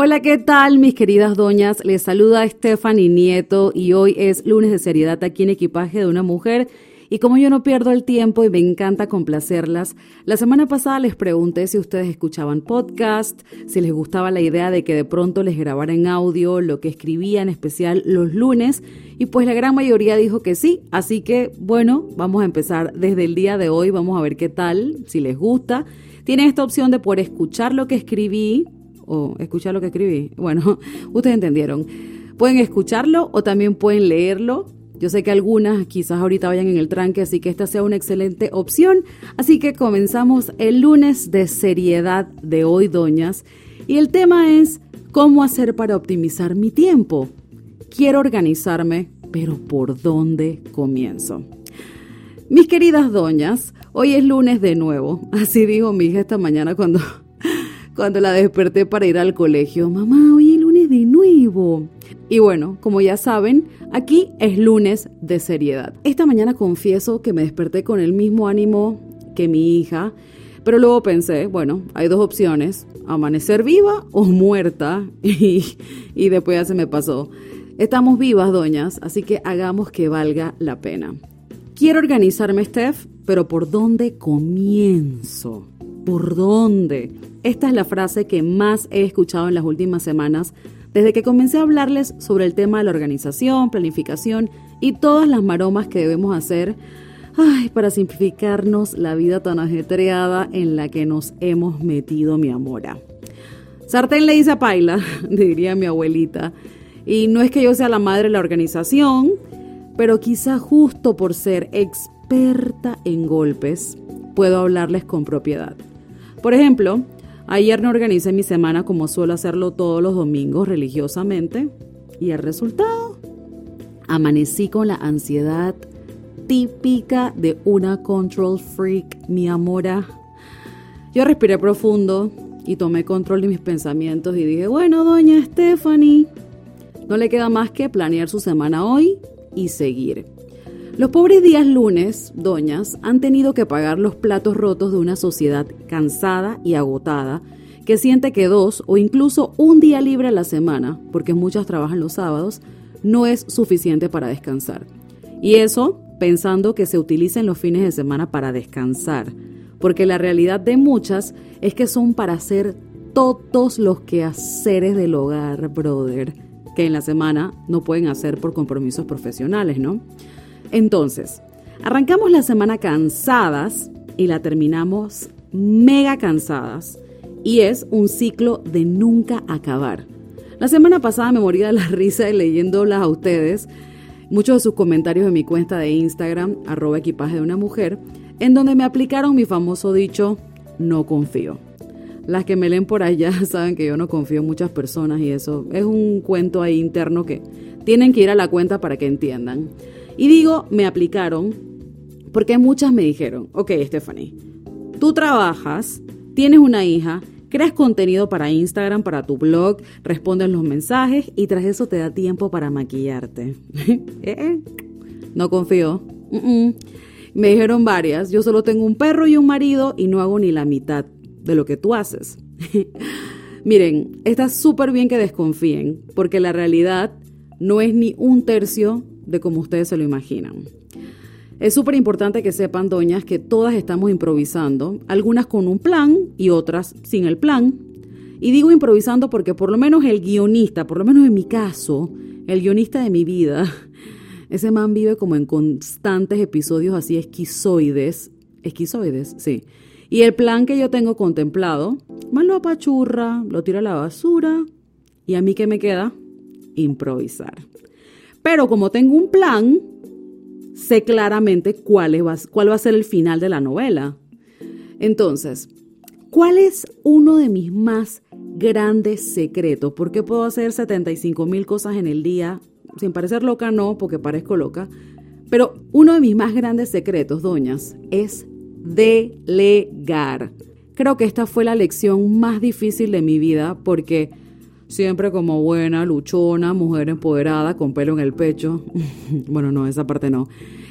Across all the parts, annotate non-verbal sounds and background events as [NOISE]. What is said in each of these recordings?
Hola, ¿qué tal mis queridas doñas? Les saluda Stephanie Nieto y hoy es lunes de seriedad aquí en Equipaje de una Mujer. Y como yo no pierdo el tiempo y me encanta complacerlas, la semana pasada les pregunté si ustedes escuchaban podcast, si les gustaba la idea de que de pronto les grabara en audio lo que escribía en especial los lunes y pues la gran mayoría dijo que sí, así que bueno, vamos a empezar desde el día de hoy, vamos a ver qué tal, si les gusta. Tienen esta opción de poder escuchar lo que escribí o escuchar lo que escribí. Bueno, [LAUGHS] ustedes entendieron. Pueden escucharlo o también pueden leerlo. Yo sé que algunas quizás ahorita vayan en el tranque, así que esta sea una excelente opción. Así que comenzamos el lunes de seriedad de hoy, doñas. Y el tema es cómo hacer para optimizar mi tiempo. Quiero organizarme, pero ¿por dónde comienzo? Mis queridas doñas, hoy es lunes de nuevo. [LAUGHS] Así dijo mi hija esta mañana cuando cuando la desperté para ir al colegio. Mamá, hoy es lunes de nuevo. Y bueno, como ya saben, aquí es lunes de seriedad. Esta mañana confieso que me desperté con el mismo ánimo que mi hija, pero luego pensé, bueno, hay dos opciones, amanecer viva o muerta, [LAUGHS] y, después ya se me pasó. Estamos vivas, doñas, así que hagamos que valga la pena. Quiero organizarme, Steph, pero ¿por dónde comienzo? ¿Por dónde? Esta es la frase que más he escuchado en las últimas semanas desde que comencé a hablarles sobre el tema de la organización, planificación y todas las maromas que debemos hacer para simplificarnos la vida tan ajetreada en la que nos hemos metido, mi amora. Sartén le dice a Paila, [LAUGHS] diría mi abuelita. Y no es que yo sea la madre de la organización, pero quizá justo por ser experta en golpes, puedo hablarles con propiedad. Por ejemplo, Ayer no organicé mi semana como suelo hacerlo todos los domingos religiosamente y el resultado, amanecí con la ansiedad típica de una control freak, mi amora. Yo respiré profundo y tomé control de mis pensamientos y dije, bueno, doña Stephanie, no le queda más que planear su semana hoy y seguir. Los pobres días lunes, doñas, han tenido que pagar los platos rotos de una sociedad cansada y agotada que siente que dos o incluso un día libre a la semana, porque muchas trabajan los sábados, no es suficiente para descansar. Y eso pensando que se utilicen los fines de semana para descansar, porque la realidad de muchas es que son para hacer todos los quehaceres del hogar, brother, que en la semana no pueden hacer por compromisos profesionales, ¿no? Entonces, arrancamos la semana cansadas y la terminamos mega cansadas. Y es un ciclo de nunca acabar. La semana pasada me moría de la [LAUGHS] risa leyéndolas a ustedes, muchos de sus comentarios en mi cuenta de Instagram, arroba equipaje de una mujer, en donde me aplicaron mi famoso dicho, no confío. Las que me leen por allá [LAUGHS] saben que yo no confío en muchas personas y eso es un cuento ahí interno que tienen que ir a la cuenta para que entiendan. Y digo, me aplicaron porque muchas me dijeron, ok, Stephanie, tú trabajas, tienes una hija, creas contenido para Instagram, para tu blog, respondes los mensajes y tras eso te da tiempo para maquillarte. [LAUGHS] ¿Eh? No confío. Me dijeron varias, yo solo tengo un perro y un marido y no hago ni la mitad de lo que tú haces. [LAUGHS] Miren, está súper bien que desconfíen, porque la realidad no es ni un tercio de como ustedes se lo imaginan. Es súper importante que sepan, doñas, que todas estamos improvisando, algunas con un plan y otras sin el plan. Y digo improvisando porque por lo menos el guionista, por lo menos en mi caso, el guionista de mi vida, [LAUGHS] ese man vive como en constantes episodios así esquizoides. Esquizoides, sí. Y el plan que yo tengo contemplado, más lo apachurra, lo tira a la basura. ¿Y a mí qué me queda? Improvisar. Pero como tengo un plan, sé claramente cuál, va, cuál va a ser el final de la novela. Entonces, ¿cuál es uno de mis más grandes secretos? ¿Por qué puedo hacer 75 mil cosas en el día? Sin parecer loca, no, porque parezco loca. Pero uno de mis más grandes secretos, doñas, es delegar. Creo que esta fue la lección más difícil de mi vida porque siempre como buena, luchona, mujer empoderada, con pelo en el pecho. [LAUGHS] bueno, no, esa parte no.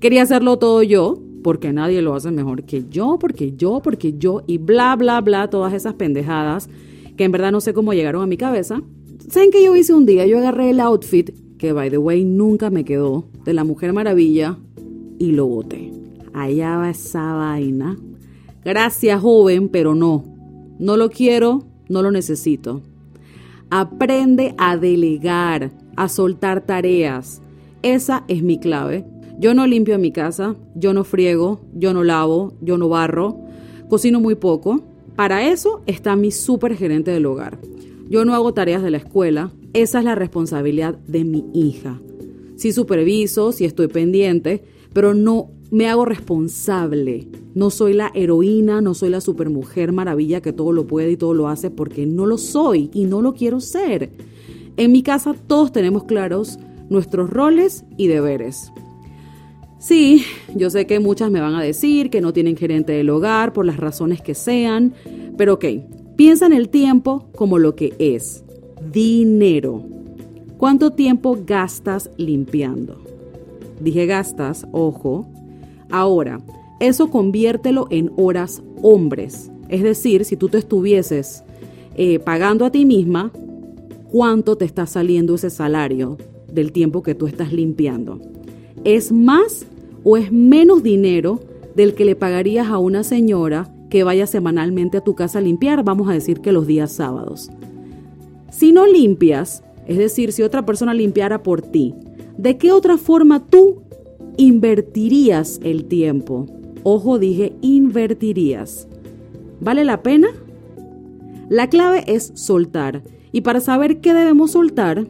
Quería hacerlo todo yo, porque nadie lo hace mejor que yo, porque yo, porque yo, y bla, bla, bla, todas esas pendejadas que en verdad no sé cómo llegaron a mi cabeza. ¿Saben qué yo hice un día? Yo agarré el outfit, que by the way nunca me quedó, de la Mujer Maravilla, y lo boté. Allá va esa vaina. Gracias, joven, pero no. No lo quiero, no lo necesito. Aprende a delegar, a soltar tareas. Esa es mi clave. Yo no limpio mi casa, yo no friego, yo no lavo, yo no barro, cocino muy poco. Para eso está mi super gerente del hogar. Yo no hago tareas de la escuela, esa es la responsabilidad de mi hija. Sí superviso, sí estoy pendiente, pero no me hago responsable. No soy la heroína, no soy la supermujer maravilla que todo lo puede y todo lo hace porque no lo soy y no lo quiero ser. En mi casa todos tenemos claros nuestros roles y deberes. Sí, yo sé que muchas me van a decir que no tienen gerente del hogar por las razones que sean, pero ok, piensa en el tiempo como lo que es, dinero. ¿Cuánto tiempo gastas limpiando? Dije gastas, ojo. Ahora, eso conviértelo en horas hombres. Es decir, si tú te estuvieses eh, pagando a ti misma, ¿cuánto te está saliendo ese salario del tiempo que tú estás limpiando? ¿Es más o es menos dinero del que le pagarías a una señora que vaya semanalmente a tu casa a limpiar, vamos a decir que los días sábados? Si no limpias, es decir, si otra persona limpiara por ti, ¿de qué otra forma tú invertirías el tiempo? Ojo, dije invertirías. ¿Vale la pena? La clave es soltar. Y para saber qué debemos soltar,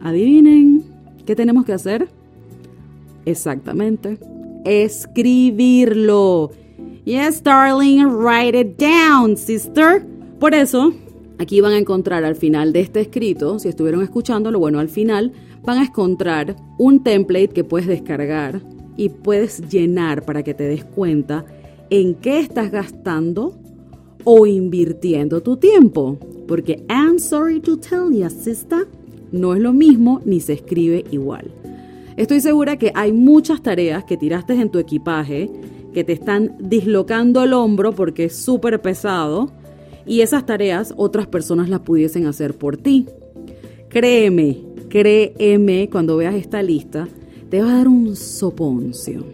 adivinen, ¿qué tenemos que hacer? Exactamente. Escribirlo. Yes, darling, write it down, sister. Por eso, aquí van a encontrar al final de este escrito, si estuvieron escuchándolo, bueno, al final van a encontrar un template que puedes descargar y puedes llenar para que te des cuenta en qué estás gastando o invirtiendo tu tiempo. Porque I'm sorry to tell you, sister, no es lo mismo ni se escribe igual. Estoy segura que hay muchas tareas que tiraste en tu equipaje que te están dislocando el hombro porque es súper pesado y esas tareas otras personas las pudiesen hacer por ti. Créeme, créeme cuando veas esta lista, te va a dar un soponcio.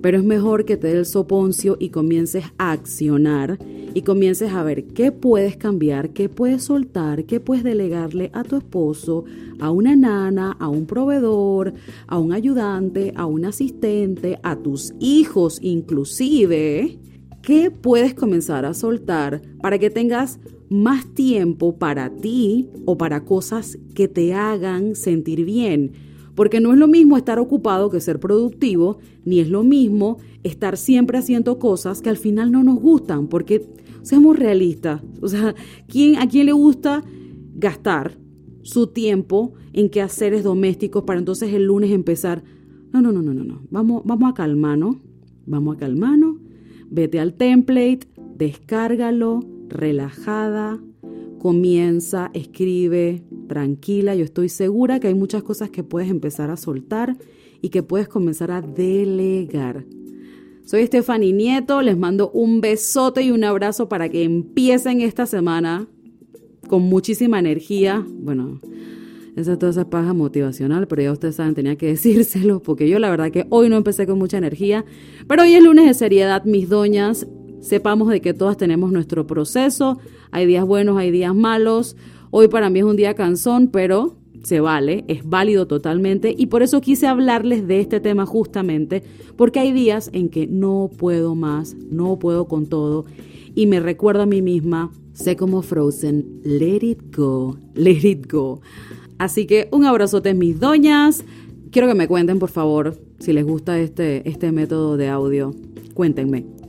Pero es mejor que te dé el soponcio y comiences a accionar y comiences a ver qué puedes cambiar, qué puedes soltar, qué puedes delegarle a tu esposo, a una nana, a un proveedor, a un ayudante, a un asistente, a tus hijos inclusive. ¿Qué puedes comenzar a soltar para que tengas más tiempo para ti o para cosas que te hagan sentir bien? Porque no es lo mismo estar ocupado que ser productivo, ni es lo mismo estar siempre haciendo cosas que al final no nos gustan, porque seamos realistas. O sea, ¿quién, ¿a quién le gusta gastar su tiempo en quehaceres domésticos para entonces el lunes empezar? No, no, no, no, no, no. Vamos, vamos a calmarnos. Vamos a calmarnos. Vete al template, descárgalo, relajada, comienza, escribe, tranquila. Yo estoy segura que hay muchas cosas que puedes empezar a soltar y que puedes comenzar a delegar. Soy Stephanie Nieto, les mando un besote y un abrazo para que empiecen esta semana con muchísima energía. Bueno, esa es toda esa paja motivacional, pero ya ustedes saben, tenía que [LAUGHS] decírselo, porque yo la verdad que hoy no empecé con mucha energía, pero hoy es lunes de seriedad, mis doñas. Sepamos de que todas tenemos nuestro proceso, hay días buenos, hay días malos. Hoy para mí es un día cansón, pero se vale, es válido totalmente y por eso quise hablarles de este tema justamente, porque hay días en que no puedo más, no puedo con todo y me recuerdo a mí misma, sé como Frozen, let it go, let it go. Así que un abrazote mis doñas, quiero que me cuenten por favor si les gusta este, este método de audio, cuéntenme.